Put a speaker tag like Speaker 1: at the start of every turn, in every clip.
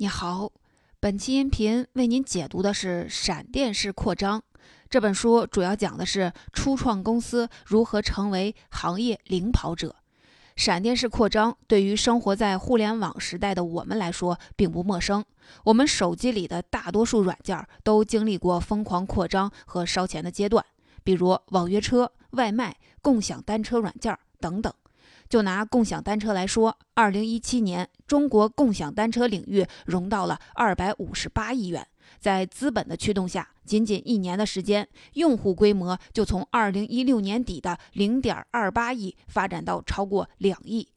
Speaker 1: 你好，本期音频为您解读的是《闪电式扩张》这本书，主要讲的是初创公司如何成为行业领跑者。闪电式扩张对于生活在互联网时代的我们来说并不陌生，我们手机里的大多数软件都经历过疯狂扩张和烧钱的阶段，比如网约车、外卖、共享单车软件等等。就拿共享单车来说，二零一七年中国共享单车领域融到了二百五十八亿元，在资本的驱动下，仅仅一年的时间，用户规模就从二零一六年底的零点二八亿发展到超过两亿。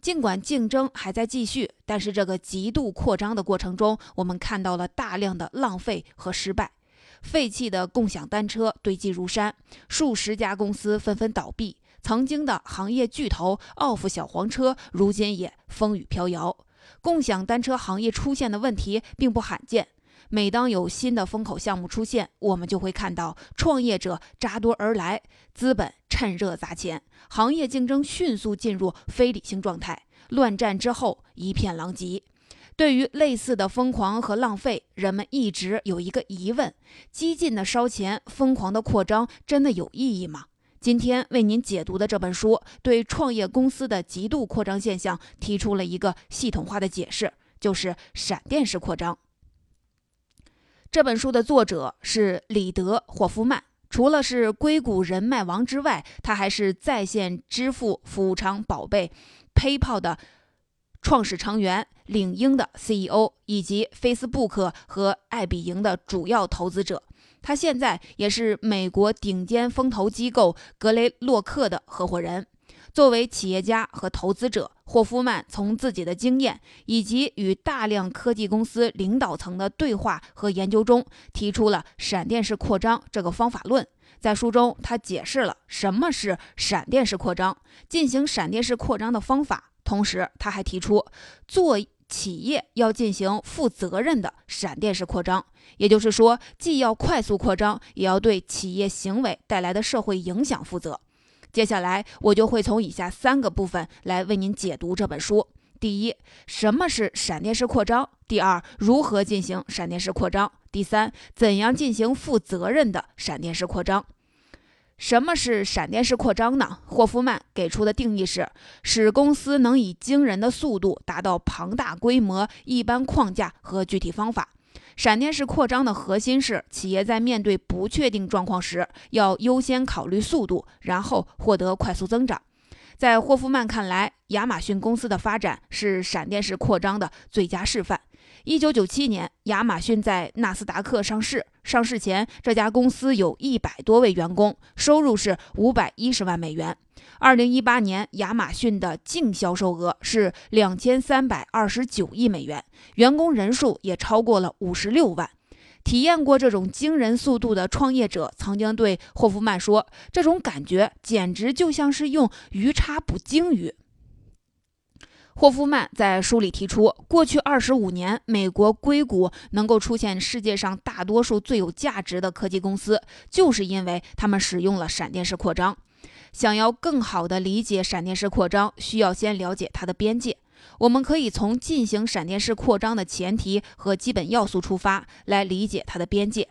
Speaker 1: 尽管竞争还在继续，但是这个极度扩张的过程中，我们看到了大量的浪费和失败，废弃的共享单车堆积如山，数十家公司纷纷倒闭。曾经的行业巨头 “Off 小黄车，如今也风雨飘摇。共享单车行业出现的问题并不罕见。每当有新的风口项目出现，我们就会看到创业者扎堆而来，资本趁热砸钱，行业竞争迅速进入非理性状态，乱战之后一片狼藉。对于类似的疯狂和浪费，人们一直有一个疑问：激进的烧钱、疯狂的扩张，真的有意义吗？今天为您解读的这本书，对创业公司的极度扩张现象提出了一个系统化的解释，就是闪电式扩张。这本书的作者是里德·霍夫曼，除了是硅谷人脉王之外，他还是在线支付服务商宝贝 PayPal 的创始成员、领英的 CEO，以及 Facebook 和爱彼迎的主要投资者。他现在也是美国顶尖风投机构格雷洛克的合伙人。作为企业家和投资者，霍夫曼从自己的经验以及与大量科技公司领导层的对话和研究中，提出了闪电式扩张这个方法论。在书中，他解释了什么是闪电式扩张，进行闪电式扩张的方法。同时，他还提出做。企业要进行负责任的闪电式扩张，也就是说，既要快速扩张，也要对企业行为带来的社会影响负责。接下来，我就会从以下三个部分来为您解读这本书：第一，什么是闪电式扩张；第二，如何进行闪电式扩张；第三，怎样进行负责任的闪电式扩张。什么是闪电式扩张呢？霍夫曼给出的定义是：使公司能以惊人的速度达到庞大规模、一般框架和具体方法。闪电式扩张的核心是，企业在面对不确定状况时，要优先考虑速度，然后获得快速增长。在霍夫曼看来，亚马逊公司的发展是闪电式扩张的最佳示范。一九九七年，亚马逊在纳斯达克上市。上市前，这家公司有一百多位员工，收入是五百一十万美元。二零一八年，亚马逊的净销售额是两千三百二十九亿美元，员工人数也超过了五十六万。体验过这种惊人速度的创业者曾经对霍夫曼说：“这种感觉简直就像是用鱼叉捕鲸鱼。”霍夫曼在书里提出，过去二十五年，美国硅谷能够出现世界上大多数最有价值的科技公司，就是因为他们使用了闪电式扩张。想要更好地理解闪电式扩张，需要先了解它的边界。我们可以从进行闪电式扩张的前提和基本要素出发，来理解它的边界。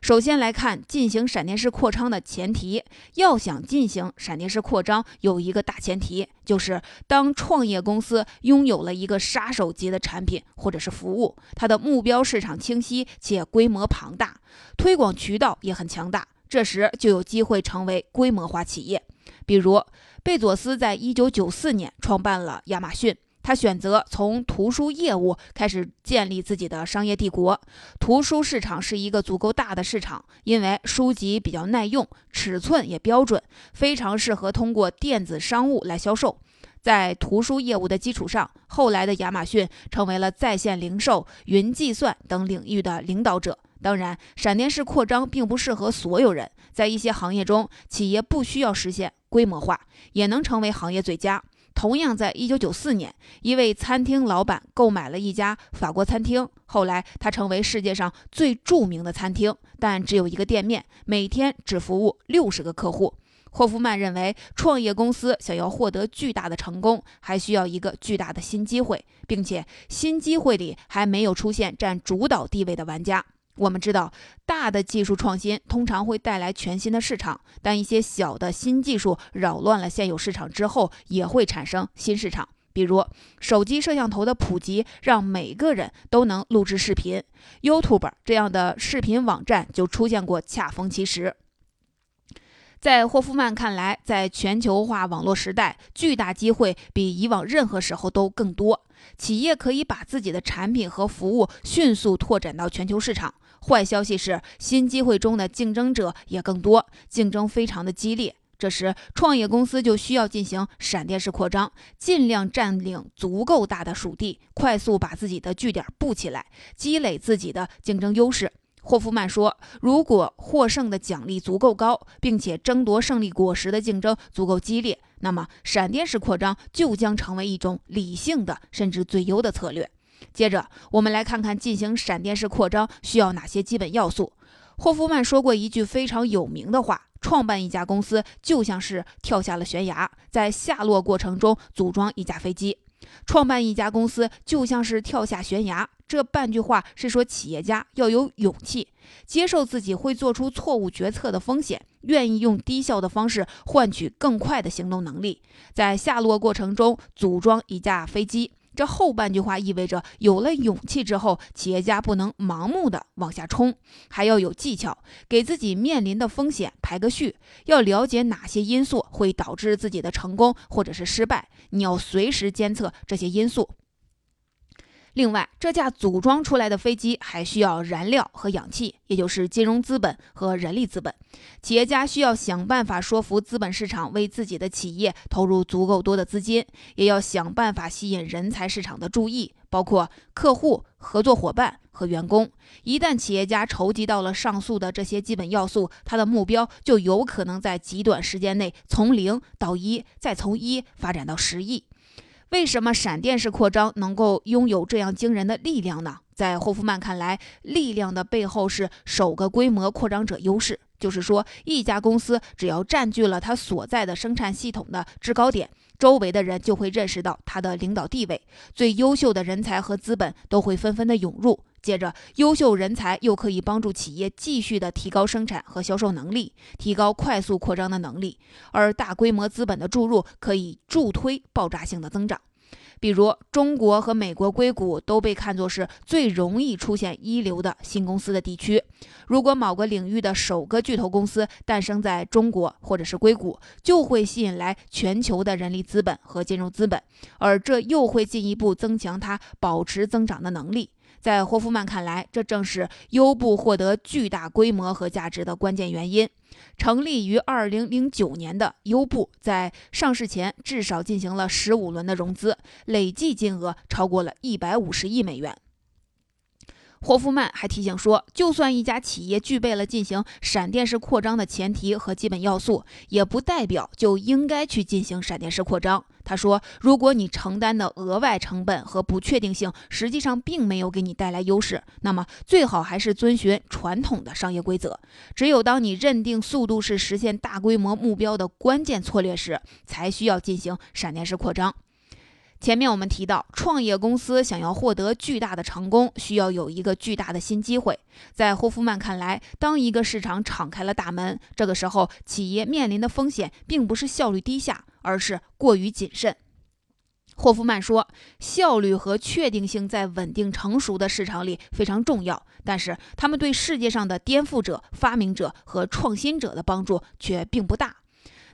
Speaker 1: 首先来看进行闪电式扩张的前提。要想进行闪电式扩张，有一个大前提，就是当创业公司拥有了一个杀手级的产品或者是服务，它的目标市场清晰且规模庞大，推广渠道也很强大，这时就有机会成为规模化企业。比如，贝佐斯在一九九四年创办了亚马逊。他选择从图书业务开始建立自己的商业帝国。图书市场是一个足够大的市场，因为书籍比较耐用，尺寸也标准，非常适合通过电子商务来销售。在图书业务的基础上，后来的亚马逊成为了在线零售、云计算等领域的领导者。当然，闪电式扩张并不适合所有人，在一些行业中，企业不需要实现规模化，也能成为行业最佳。同样，在一九九四年，一位餐厅老板购买了一家法国餐厅。后来，他成为世界上最著名的餐厅，但只有一个店面，每天只服务六十个客户。霍夫曼认为，创业公司想要获得巨大的成功，还需要一个巨大的新机会，并且新机会里还没有出现占主导地位的玩家。我们知道，大的技术创新通常会带来全新的市场，但一些小的新技术扰乱了现有市场之后，也会产生新市场。比如，手机摄像头的普及让每个人都能录制视频，YouTube 这样的视频网站就出现过，恰逢其时。在霍夫曼看来，在全球化网络时代，巨大机会比以往任何时候都更多。企业可以把自己的产品和服务迅速拓展到全球市场。坏消息是，新机会中的竞争者也更多，竞争非常的激烈。这时，创业公司就需要进行闪电式扩张，尽量占领足够大的属地，快速把自己的据点布起来，积累自己的竞争优势。霍夫曼说：“如果获胜的奖励足够高，并且争夺胜利果实的竞争足够激烈，那么闪电式扩张就将成为一种理性的甚至最优的策略。”接着，我们来看看进行闪电式扩张需要哪些基本要素。霍夫曼说过一句非常有名的话：“创办一家公司就像是跳下了悬崖，在下落过程中组装一架飞机。创办一家公司就像是跳下悬崖。”这半句话是说，企业家要有勇气，接受自己会做出错误决策的风险，愿意用低效的方式换取更快的行动能力，在下落过程中组装一架飞机。这后半句话意味着，有了勇气之后，企业家不能盲目的往下冲，还要有技巧，给自己面临的风险排个序，要了解哪些因素会导致自己的成功或者是失败，你要随时监测这些因素。另外，这架组装出来的飞机还需要燃料和氧气，也就是金融资本和人力资本。企业家需要想办法说服资本市场为自己的企业投入足够多的资金，也要想办法吸引人才市场的注意，包括客户、合作伙伴和员工。一旦企业家筹集到了上述的这些基本要素，他的目标就有可能在极短时间内从零到一，再从一发展到十亿。为什么闪电式扩张能够拥有这样惊人的力量呢？在霍夫曼看来，力量的背后是首个规模扩张者优势，就是说，一家公司只要占据了它所在的生产系统的制高点，周围的人就会认识到它的领导地位，最优秀的人才和资本都会纷纷的涌入。接着，优秀人才又可以帮助企业继续的提高生产和销售能力，提高快速扩张的能力。而大规模资本的注入可以助推爆炸性的增长。比如，中国和美国硅谷都被看作是最容易出现一流的新公司的地区。如果某个领域的首个巨头公司诞生在中国或者是硅谷，就会吸引来全球的人力资本和金融资本，而这又会进一步增强它保持增长的能力。在霍夫曼看来，这正是优步获得巨大规模和价值的关键原因。成立于二零零九年的优步，在上市前至少进行了十五轮的融资，累计金额超过了一百五十亿美元。霍夫曼还提醒说，就算一家企业具备了进行闪电式扩张的前提和基本要素，也不代表就应该去进行闪电式扩张。他说，如果你承担的额外成本和不确定性实际上并没有给你带来优势，那么最好还是遵循传统的商业规则。只有当你认定速度是实现大规模目标的关键策略时，才需要进行闪电式扩张。前面我们提到，创业公司想要获得巨大的成功，需要有一个巨大的新机会。在霍夫曼看来，当一个市场敞开了大门，这个时候企业面临的风险并不是效率低下，而是过于谨慎。霍夫曼说，效率和确定性在稳定成熟的市场里非常重要，但是他们对世界上的颠覆者、发明者和创新者的帮助却并不大。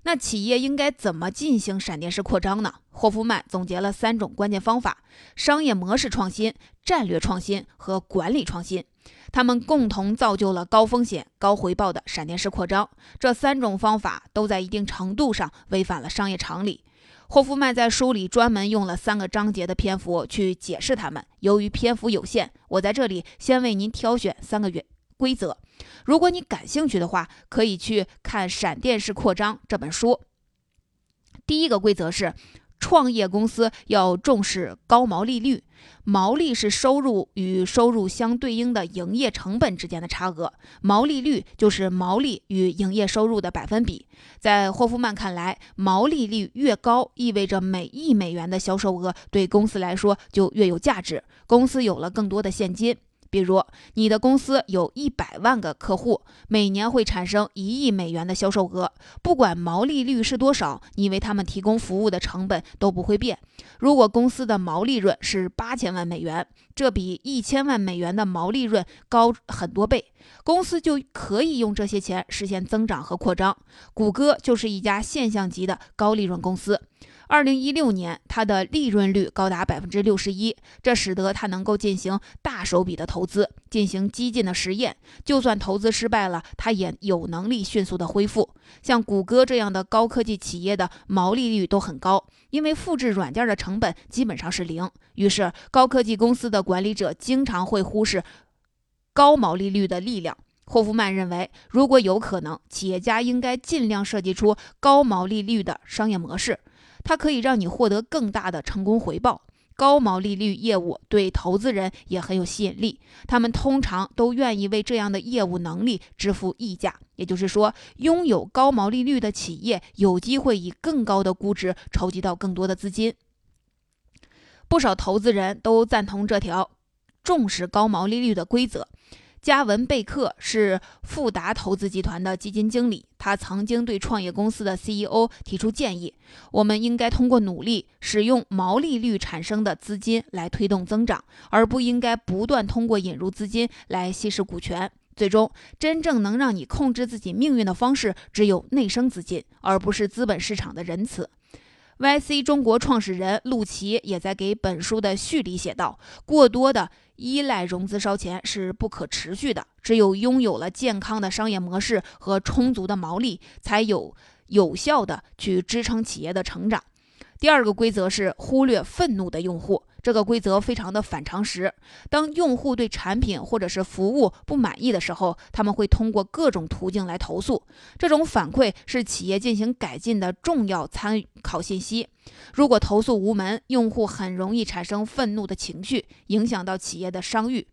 Speaker 1: 那企业应该怎么进行闪电式扩张呢？霍夫曼总结了三种关键方法：商业模式创新、战略创新和管理创新。他们共同造就了高风险高回报的闪电式扩张。这三种方法都在一定程度上违反了商业常理。霍夫曼在书里专门用了三个章节的篇幅去解释他们。由于篇幅有限，我在这里先为您挑选三个原规则。如果你感兴趣的话，可以去看《闪电式扩张》这本书。第一个规则是，创业公司要重视高毛利率。毛利是收入与收入相对应的营业成本之间的差额，毛利率就是毛利与营业收入的百分比。在霍夫曼看来，毛利率越高，意味着每亿美元的销售额对公司来说就越有价值，公司有了更多的现金。比如，你的公司有一百万个客户，每年会产生一亿美元的销售额。不管毛利率是多少，你为他们提供服务的成本都不会变。如果公司的毛利润是八千万美元，这比一千万美元的毛利润高很多倍，公司就可以用这些钱实现增长和扩张。谷歌就是一家现象级的高利润公司。二零一六年，它的利润率高达百分之六十一，这使得它能够进行大手笔的投资，进行激进的实验。就算投资失败了，它也有能力迅速的恢复。像谷歌这样的高科技企业的毛利率都很高，因为复制软件的成本基本上是零。于是，高科技公司的管理者经常会忽视高毛利率的力量。霍夫曼认为，如果有可能，企业家应该尽量设计出高毛利率的商业模式。它可以让你获得更大的成功回报。高毛利率业务对投资人也很有吸引力，他们通常都愿意为这样的业务能力支付溢价。也就是说，拥有高毛利率的企业有机会以更高的估值筹集到更多的资金。不少投资人都赞同这条重视高毛利率的规则。加文·贝克是富达投资集团的基金经理，他曾经对创业公司的 CEO 提出建议：我们应该通过努力使用毛利率产生的资金来推动增长，而不应该不断通过引入资金来稀释股权。最终，真正能让你控制自己命运的方式，只有内生资金，而不是资本市场的仁慈。YC 中国创始人陆琪也在给本书的序里写道：“过多的依赖融资烧钱是不可持续的，只有拥有了健康的商业模式和充足的毛利，才有有效的去支撑企业的成长。”第二个规则是忽略愤怒的用户。这个规则非常的反常识。当用户对产品或者是服务不满意的时候，他们会通过各种途径来投诉。这种反馈是企业进行改进的重要参考信息。如果投诉无门，用户很容易产生愤怒的情绪，影响到企业的商誉。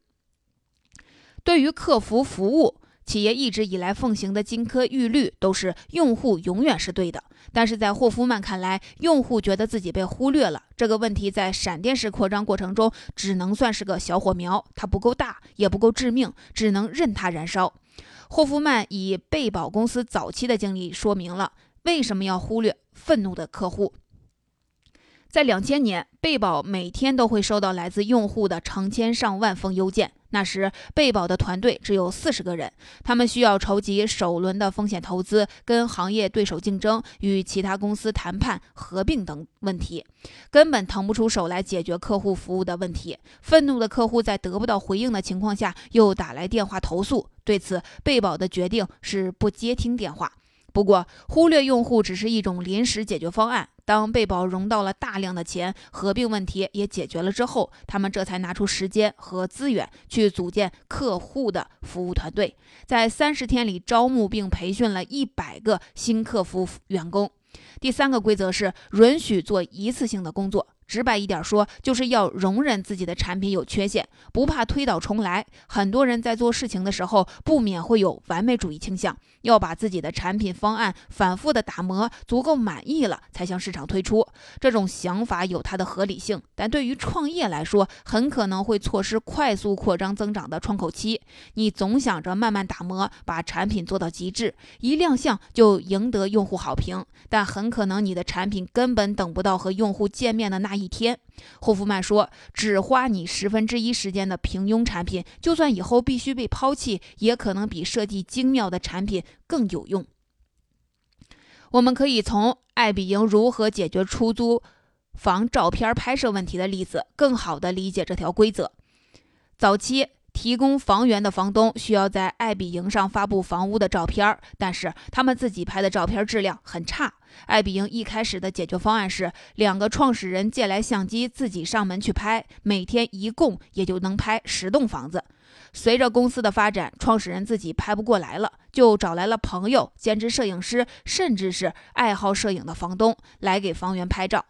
Speaker 1: 对于客服服务，企业一直以来奉行的金科玉律都是用户永远是对的。但是在霍夫曼看来，用户觉得自己被忽略了。这个问题在闪电式扩张过程中只能算是个小火苗，它不够大，也不够致命，只能任它燃烧。霍夫曼以贝宝公司早期的经历说明了为什么要忽略愤怒的客户。在两千年，贝宝每天都会收到来自用户的成千上万封邮件。那时，贝宝的团队只有四十个人，他们需要筹集首轮的风险投资、跟行业对手竞争、与其他公司谈判合并等问题，根本腾不出手来解决客户服务的问题。愤怒的客户在得不到回应的情况下，又打来电话投诉。对此，贝宝的决定是不接听电话。不过，忽略用户只是一种临时解决方案。当贝宝融到了大量的钱，合并问题也解决了之后，他们这才拿出时间和资源去组建客户的服务团队，在三十天里招募并培训了一百个新客服员工。第三个规则是允许做一次性的工作。直白一点说，就是要容忍自己的产品有缺陷，不怕推倒重来。很多人在做事情的时候，不免会有完美主义倾向，要把自己的产品方案反复的打磨，足够满意了才向市场推出。这种想法有它的合理性，但对于创业来说，很可能会错失快速扩张增长的窗口期。你总想着慢慢打磨，把产品做到极致，一亮相就赢得用户好评，但很可能你的产品根本等不到和用户见面的那一。一天，霍夫曼说：“只花你十分之一时间的平庸产品，就算以后必须被抛弃，也可能比设计精妙的产品更有用。”我们可以从艾比营如何解决出租房照片拍摄问题的例子，更好的理解这条规则。早期。提供房源的房东需要在爱彼迎上发布房屋的照片，但是他们自己拍的照片质量很差。爱彼迎一开始的解决方案是两个创始人借来相机自己上门去拍，每天一共也就能拍十栋房子。随着公司的发展，创始人自己拍不过来了，就找来了朋友、兼职摄影师，甚至是爱好摄影的房东来给房源拍照。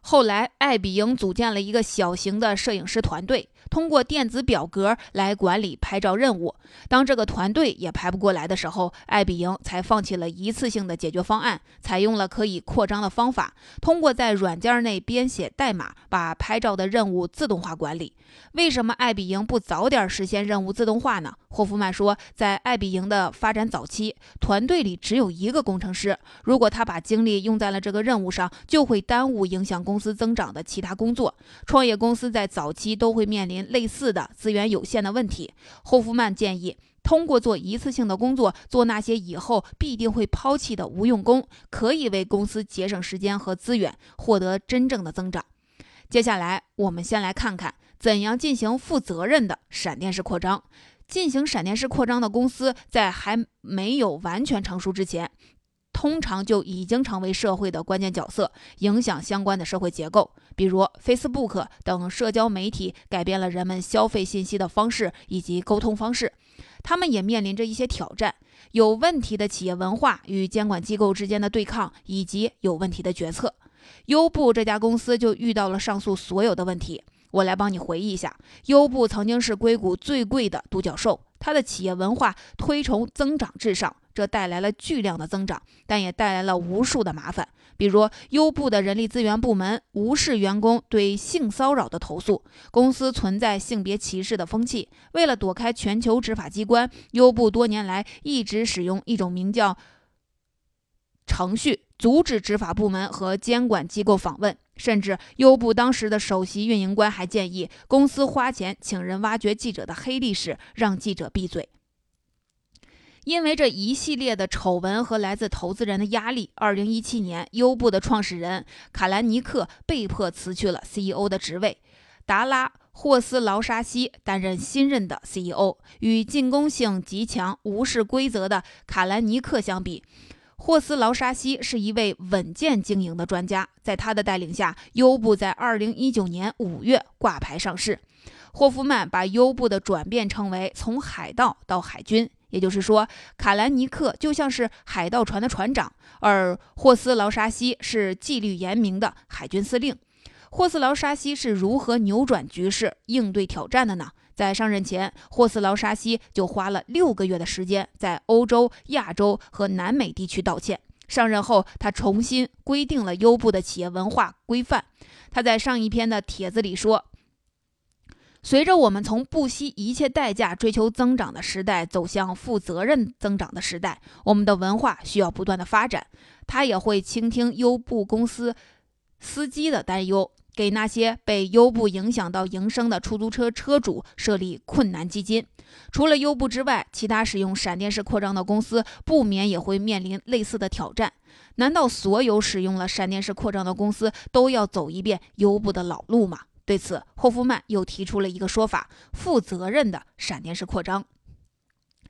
Speaker 1: 后来，艾比营组建了一个小型的摄影师团队，通过电子表格来管理拍照任务。当这个团队也排不过来的时候，爱彼迎才放弃了一次性的解决方案，采用了可以扩张的方法，通过在软件内编写代码，把拍照的任务自动化管理。为什么爱彼迎不早点实现任务自动化呢？霍夫曼说，在爱彼迎的发展早期，团队里只有一个工程师，如果他把精力用在了这个任务上，就会耽误影响公司增长的其他工作。创业公司在早期都会面临类似的资源有限的问题。霍夫曼建议，通过做一次性的工作，做那些以后必定会抛弃的无用功，可以为公司节省时间和资源，获得真正的增长。接下来，我们先来看看怎样进行负责任的闪电式扩张。进行闪电式扩张的公司，在还没有完全成熟之前。通常就已经成为社会的关键角色，影响相关的社会结构。比如，Facebook 等社交媒体改变了人们消费信息的方式以及沟通方式。他们也面临着一些挑战：有问题的企业文化与监管机构之间的对抗，以及有问题的决策。优步这家公司就遇到了上述所有的问题。我来帮你回忆一下，优步曾经是硅谷最贵的独角兽，它的企业文化推崇增长至上。这带来了巨量的增长，但也带来了无数的麻烦。比如，优步的人力资源部门无视员工对性骚扰的投诉，公司存在性别歧视的风气。为了躲开全球执法机关，优步多年来一直使用一种名叫“程序”阻止执法部门和监管机构访问。甚至，优步当时的首席运营官还建议公司花钱请人挖掘记者的黑历史，让记者闭嘴。因为这一系列的丑闻和来自投资人的压力，二零一七年，优步的创始人卡兰尼克被迫辞去了 CEO 的职位，达拉霍斯劳沙西担任新任的 CEO。与进攻性极强、无视规则的卡兰尼克相比，霍斯劳沙西是一位稳健经营的专家。在他的带领下，优步在二零一九年五月挂牌上市。霍夫曼把优步的转变称为从海盗到海军。也就是说，卡兰尼克就像是海盗船的船长，而霍斯劳沙西是纪律严明的海军司令。霍斯劳沙西是如何扭转局势、应对挑战的呢？在上任前，霍斯劳沙西就花了六个月的时间在欧洲、亚洲和南美地区道歉。上任后，他重新规定了优步的企业文化规范。他在上一篇的帖子里说。随着我们从不惜一切代价追求增长的时代走向负责任增长的时代，我们的文化需要不断的发展。他也会倾听优步公司司机的担忧，给那些被优步影响到营生的出租车车主设立困难基金。除了优步之外，其他使用闪电式扩张的公司不免也会面临类似的挑战。难道所有使用了闪电式扩张的公司都要走一遍优步的老路吗？对此，霍夫曼又提出了一个说法：负责任的闪电式扩张，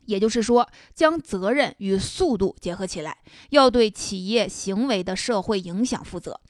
Speaker 1: 也就是说，将责任与速度结合起来，要对企业行为的社会影响负责。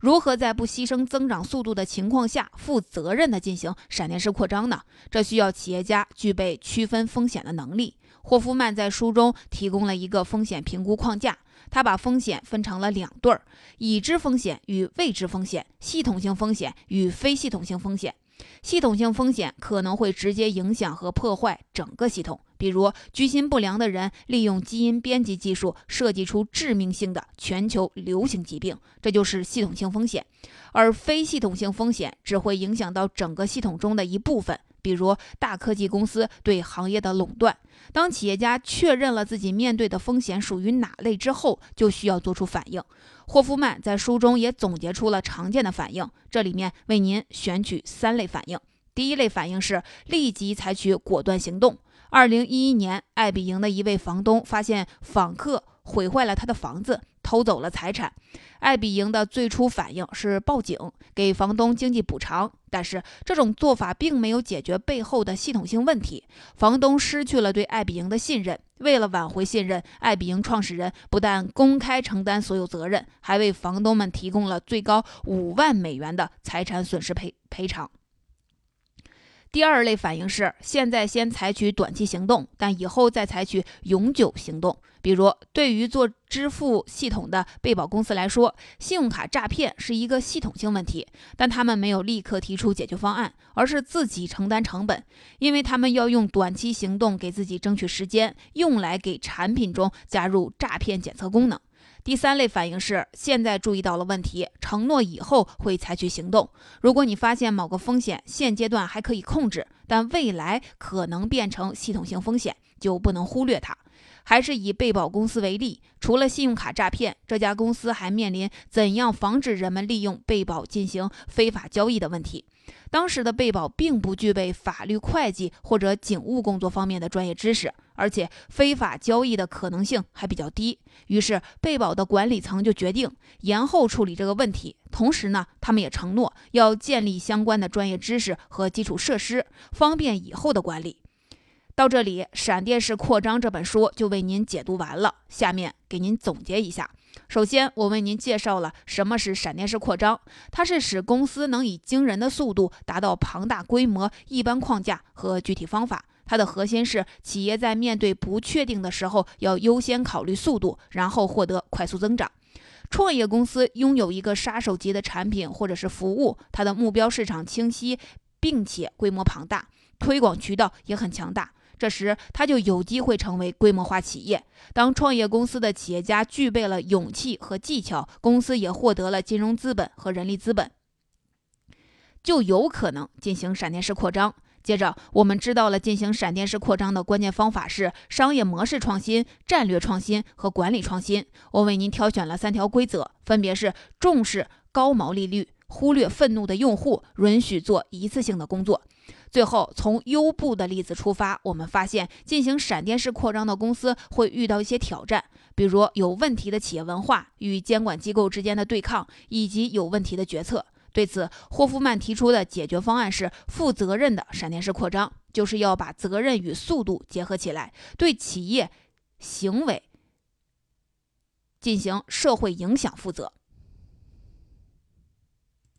Speaker 1: 如何在不牺牲增长速度的情况下，负责任地进行闪电式扩张呢？这需要企业家具备区分风险的能力。霍夫曼在书中提供了一个风险评估框架。他把风险分成了两对儿：已知风险与未知风险，系统性风险与非系统性风险。系统性风险可能会直接影响和破坏整个系统，比如居心不良的人利用基因编辑技术设计出致命性的全球流行疾病，这就是系统性风险。而非系统性风险只会影响到整个系统中的一部分。比如大科技公司对行业的垄断。当企业家确认了自己面对的风险属于哪类之后，就需要做出反应。霍夫曼在书中也总结出了常见的反应，这里面为您选取三类反应。第一类反应是立即采取果断行动。二零一一年，爱比营的一位房东发现访客毁坏了他的房子。偷走了财产，艾比营的最初反应是报警，给房东经济补偿。但是这种做法并没有解决背后的系统性问题，房东失去了对艾比营的信任。为了挽回信任，艾比营创始人不但公开承担所有责任，还为房东们提供了最高五万美元的财产损失赔赔偿。第二类反应是，现在先采取短期行动，但以后再采取永久行动。比如，对于做支付系统的被保公司来说，信用卡诈骗是一个系统性问题，但他们没有立刻提出解决方案，而是自己承担成本，因为他们要用短期行动给自己争取时间，用来给产品中加入诈骗检测功能。第三类反应是，现在注意到了问题，承诺以后会采取行动。如果你发现某个风险现阶段还可以控制，但未来可能变成系统性风险，就不能忽略它。还是以被保公司为例，除了信用卡诈骗，这家公司还面临怎样防止人们利用被保进行非法交易的问题。当时的被保并不具备法律、会计或者警务工作方面的专业知识，而且非法交易的可能性还比较低。于是，被保的管理层就决定延后处理这个问题。同时呢，他们也承诺要建立相关的专业知识和基础设施，方便以后的管理。到这里，《闪电式扩张》这本书就为您解读完了。下面给您总结一下。首先，我为您介绍了什么是闪电式扩张，它是使公司能以惊人的速度达到庞大规模、一般框架和具体方法。它的核心是企业在面对不确定的时候，要优先考虑速度，然后获得快速增长。创业公司拥有一个杀手级的产品或者是服务，它的目标市场清晰，并且规模庞大，推广渠道也很强大。这时，它就有机会成为规模化企业。当创业公司的企业家具备了勇气和技巧，公司也获得了金融资本和人力资本，就有可能进行闪电式扩张。接着，我们知道了进行闪电式扩张的关键方法是商业模式创新、战略创新和管理创新。我为您挑选了三条规则，分别是重视高毛利率。忽略愤怒的用户，允许做一次性的工作。最后，从优步的例子出发，我们发现进行闪电式扩张的公司会遇到一些挑战，比如有问题的企业文化、与监管机构之间的对抗，以及有问题的决策。对此，霍夫曼提出的解决方案是负责任的闪电式扩张，就是要把责任与速度结合起来，对企业行为进行社会影响负责。